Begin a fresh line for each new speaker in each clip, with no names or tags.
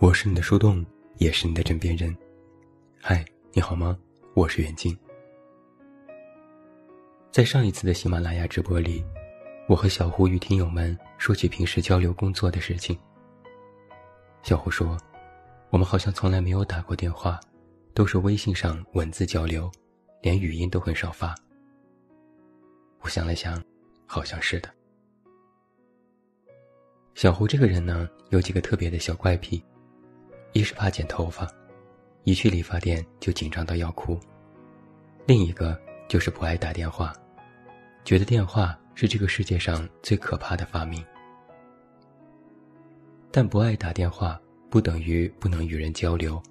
我是你的树洞，也是你的枕边人。嗨，你好吗？我是袁静。在上一次的喜马拉雅直播里，我和小胡与听友们说起平时交流工作的事情。小胡说，我们好像从来没有打过电话，都是微信上文字交流，连语音都很少发。我想了想，好像是的。小胡这个人呢，有几个特别的小怪癖：一是怕剪头发，一去理发店就紧张到要哭；另一个就是不爱打电话，觉得电话是这个世界上最可怕的发明。但不爱打电话不等于不能与人交流，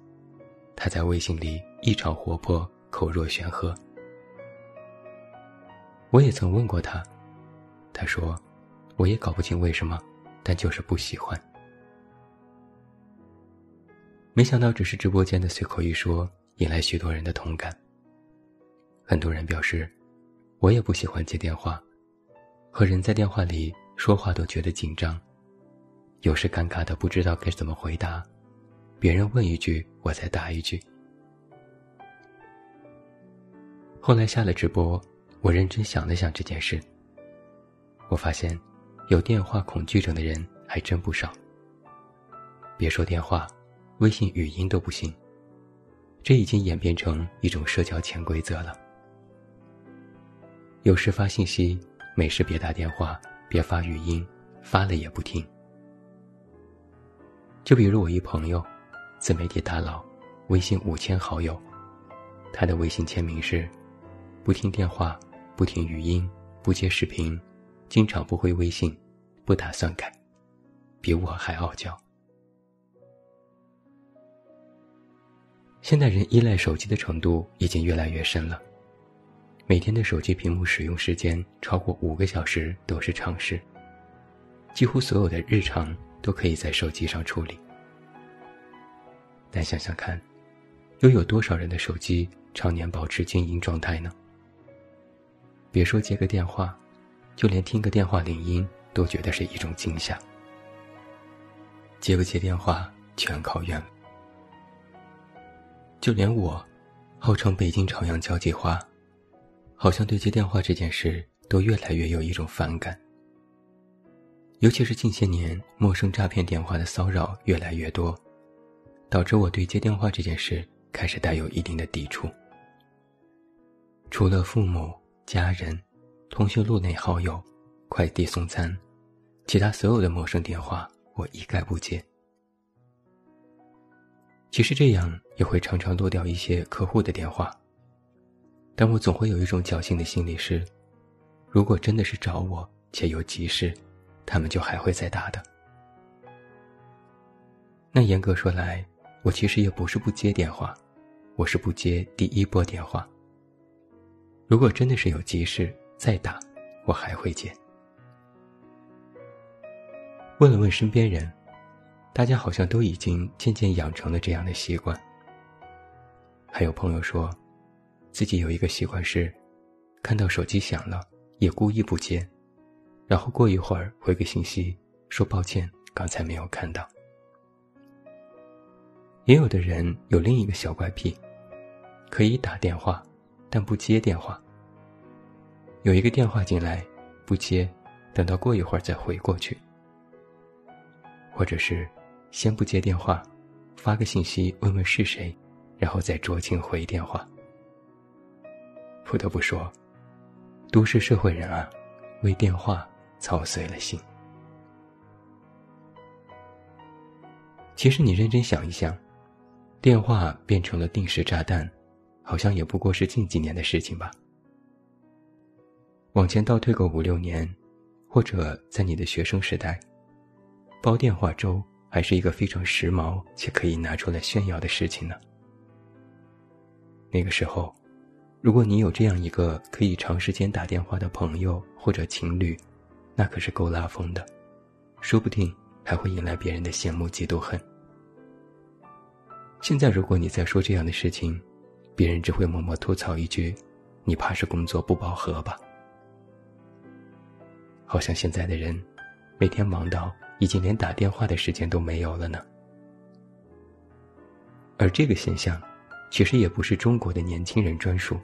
他在微信里异常活泼，口若悬河。我也曾问过他，他说：“我也搞不清为什么。”但就是不喜欢。没想到只是直播间的随口一说，引来许多人的同感。很多人表示，我也不喜欢接电话，和人在电话里说话都觉得紧张，有时尴尬的不知道该怎么回答，别人问一句我再答一句。后来下了直播，我认真想了想这件事，我发现。有电话恐惧症的人还真不少。别说电话，微信语音都不行。这已经演变成一种社交潜规则了。有事发信息，没事别打电话，别发语音，发了也不听。就比如我一朋友，自媒体大佬，微信五千好友，他的微信签名是：不听电话，不听语音，不接视频。经常不回微信，不打算改，比我还傲娇。现代人依赖手机的程度已经越来越深了，每天的手机屏幕使用时间超过五个小时都是常事。几乎所有的日常都可以在手机上处理。但想想看，又有多少人的手机常年保持静音状态呢？别说接个电话。就连听个电话铃音都觉得是一种惊吓，接不接电话全靠缘。就连我，号称北京朝阳交际花，好像对接电话这件事都越来越有一种反感。尤其是近些年陌生诈骗电话的骚扰越来越多，导致我对接电话这件事开始带有一定的抵触。除了父母、家人。通讯录内好友，快递送餐，其他所有的陌生电话我一概不接。其实这样也会常常落掉一些客户的电话，但我总会有一种侥幸的心理是，如果真的是找我且有急事，他们就还会再打的。那严格说来，我其实也不是不接电话，我是不接第一波电话。如果真的是有急事，再打，我还会接。问了问身边人，大家好像都已经渐渐养成了这样的习惯。还有朋友说，自己有一个习惯是，看到手机响了也故意不接，然后过一会儿回个信息说抱歉，刚才没有看到。也有的人有另一个小怪癖，可以打电话，但不接电话。有一个电话进来，不接，等到过一会儿再回过去，或者是先不接电话，发个信息问问是谁，然后再酌情回电话。不得不说，都市社会人啊，为电话操碎了心。其实你认真想一想，电话变成了定时炸弹，好像也不过是近几年的事情吧。往前倒退个五六年，或者在你的学生时代，煲电话粥还是一个非常时髦且可以拿出来炫耀的事情呢。那个时候，如果你有这样一个可以长时间打电话的朋友或者情侣，那可是够拉风的，说不定还会引来别人的羡慕嫉妒恨。现在如果你再说这样的事情，别人只会默默吐槽一句：“你怕是工作不饱和吧？”好像现在的人，每天忙到已经连打电话的时间都没有了呢。而这个现象，其实也不是中国的年轻人专属。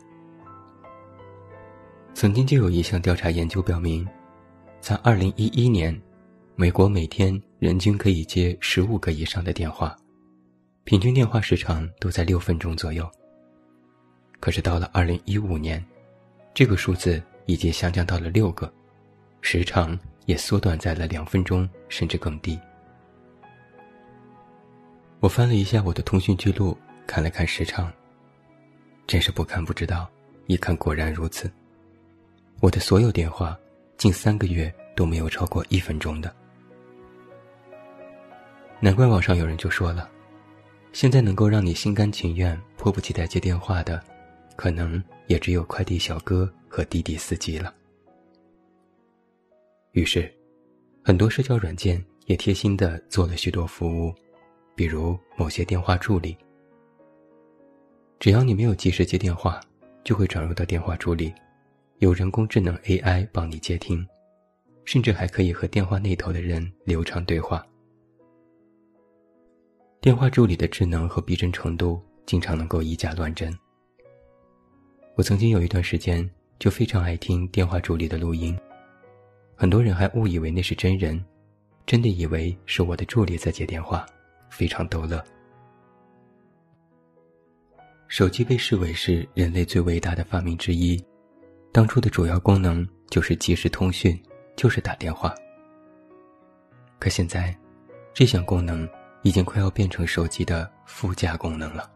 曾经就有一项调查研究表明，在二零一一年，美国每天人均可以接十五个以上的电话，平均电话时长都在六分钟左右。可是到了二零一五年，这个数字已经下降到了六个，时长也缩短在了两分钟甚至更低。我翻了一下我的通讯记录，看了看时长，真是不看不知道，一看果然如此。我的所有电话，近三个月都没有超过一分钟的。难怪网上有人就说了，现在能够让你心甘情愿、迫不及待接电话的，可能也只有快递小哥和滴滴司机了。于是，很多社交软件也贴心的做了许多服务，比如某些电话助理，只要你没有及时接电话，就会转入到电话助理。有人工智能 AI 帮你接听，甚至还可以和电话那头的人流畅对话。电话助理的智能和逼真程度，经常能够以假乱真。我曾经有一段时间就非常爱听电话助理的录音，很多人还误以为那是真人，真的以为是我的助理在接电话，非常逗乐。手机被视为是人类最伟大的发明之一。当初的主要功能就是即时通讯，就是打电话。可现在，这项功能已经快要变成手机的附加功能了。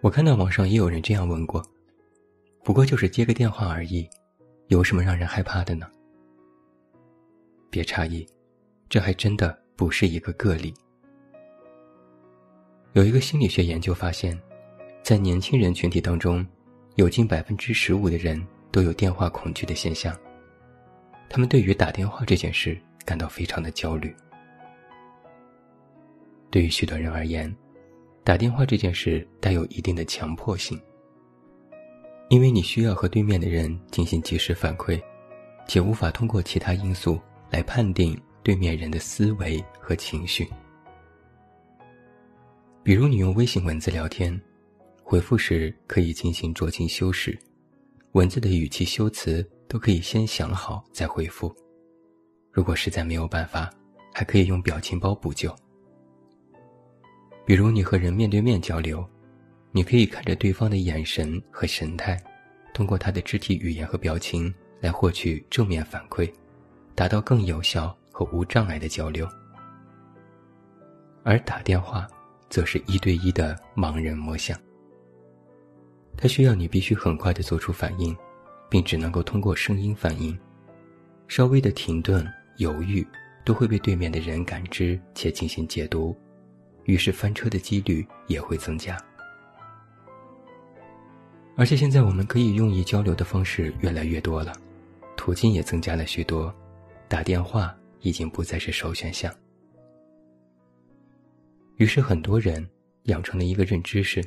我看到网上也有人这样问过：“不过就是接个电话而已，有什么让人害怕的呢？”别诧异，这还真的不是一个个例。有一个心理学研究发现。在年轻人群体当中，有近百分之十五的人都有电话恐惧的现象。他们对于打电话这件事感到非常的焦虑。对于许多人而言，打电话这件事带有一定的强迫性，因为你需要和对面的人进行及时反馈，且无法通过其他因素来判定对面人的思维和情绪。比如，你用微信文字聊天。回复时可以进行酌情修饰，文字的语气修辞都可以先想好再回复。如果实在没有办法，还可以用表情包补救。比如你和人面对面交流，你可以看着对方的眼神和神态，通过他的肢体语言和表情来获取正面反馈，达到更有效和无障碍的交流。而打电话，则是一对一的盲人摸象。它需要你必须很快的做出反应，并只能够通过声音反应，稍微的停顿、犹豫，都会被对面的人感知且进行解读，于是翻车的几率也会增加。而且现在我们可以用以交流的方式越来越多了，途径也增加了许多，打电话已经不再是首选项。于是很多人养成了一个认知是。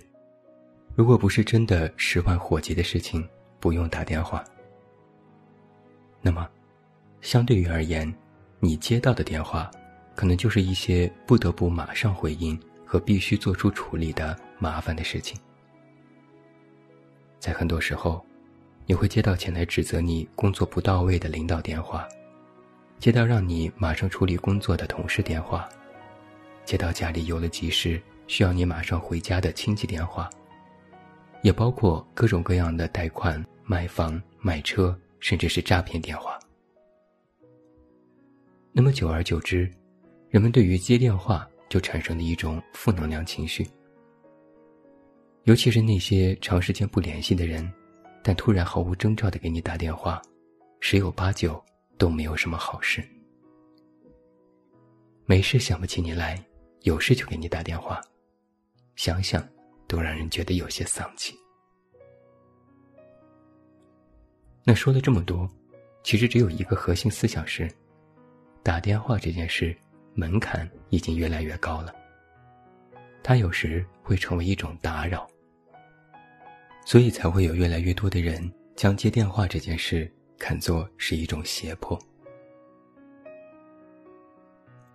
如果不是真的十万火急的事情，不用打电话。那么，相对于而言，你接到的电话，可能就是一些不得不马上回应和必须做出处理的麻烦的事情。在很多时候，你会接到前来指责你工作不到位的领导电话，接到让你马上处理工作的同事电话，接到家里有了急事需要你马上回家的亲戚电话。也包括各种各样的贷款、买房、买车，甚至是诈骗电话。那么久而久之，人们对于接电话就产生了一种负能量情绪。尤其是那些长时间不联系的人，但突然毫无征兆的给你打电话，十有八九都没有什么好事。没事想不起你来，有事就给你打电话，想想。都让人觉得有些丧气。那说了这么多，其实只有一个核心思想是：打电话这件事门槛已经越来越高了。它有时会成为一种打扰，所以才会有越来越多的人将接电话这件事看作是一种胁迫。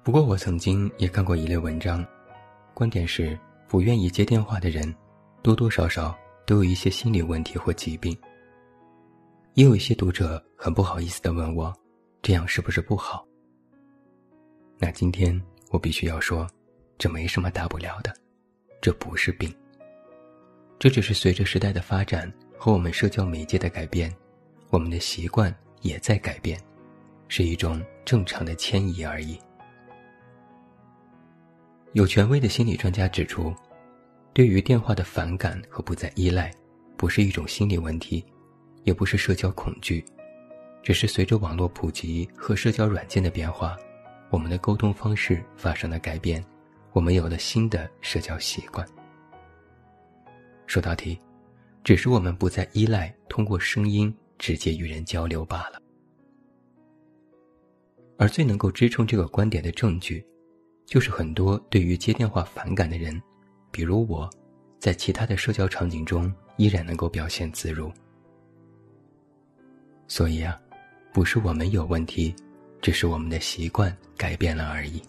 不过我曾经也看过一类文章，观点是不愿意接电话的人，多多少少都有一些心理问题或疾病。也有一些读者很不好意思的问我，这样是不是不好？那今天我必须要说，这没什么大不了的，这不是病。这只是随着时代的发展和我们社交媒介的改变，我们的习惯也在改变，是一种正常的迁移而已。有权威的心理专家指出，对于电话的反感和不再依赖，不是一种心理问题，也不是社交恐惧，只是随着网络普及和社交软件的变化，我们的沟通方式发生了改变，我们有了新的社交习惯。说到底，只是我们不再依赖通过声音直接与人交流罢了。而最能够支撑这个观点的证据，就是很多对于接电话反感的人，比如我，在其他的社交场景中依然能够表现自如。所以啊，不是我们有问题，只是我们的习惯改变了而已。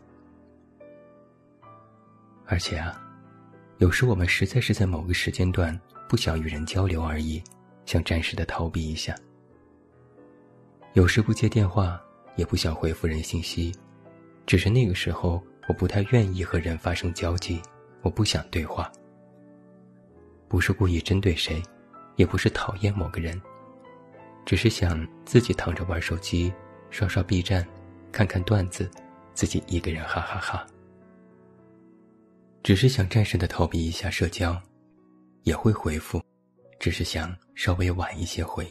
而且啊。有时我们实在是在某个时间段不想与人交流而已，想暂时的逃避一下。有时不接电话，也不想回复人信息，只是那个时候我不太愿意和人发生交际，我不想对话。不是故意针对谁，也不是讨厌某个人，只是想自己躺着玩手机，刷刷 B 站，看看段子，自己一个人哈哈哈。只是想暂时的逃避一下社交，也会回复，只是想稍微晚一些回。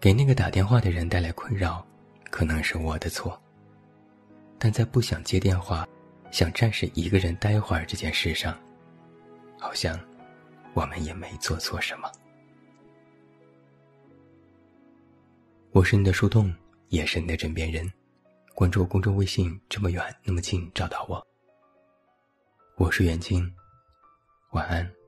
给那个打电话的人带来困扰，可能是我的错。但在不想接电话，想暂时一个人待会儿这件事上，好像我们也没做错什么。我是你的树洞，也是你的枕边人。关注公众微信，这么远那么近，找到我。我是袁静，晚安。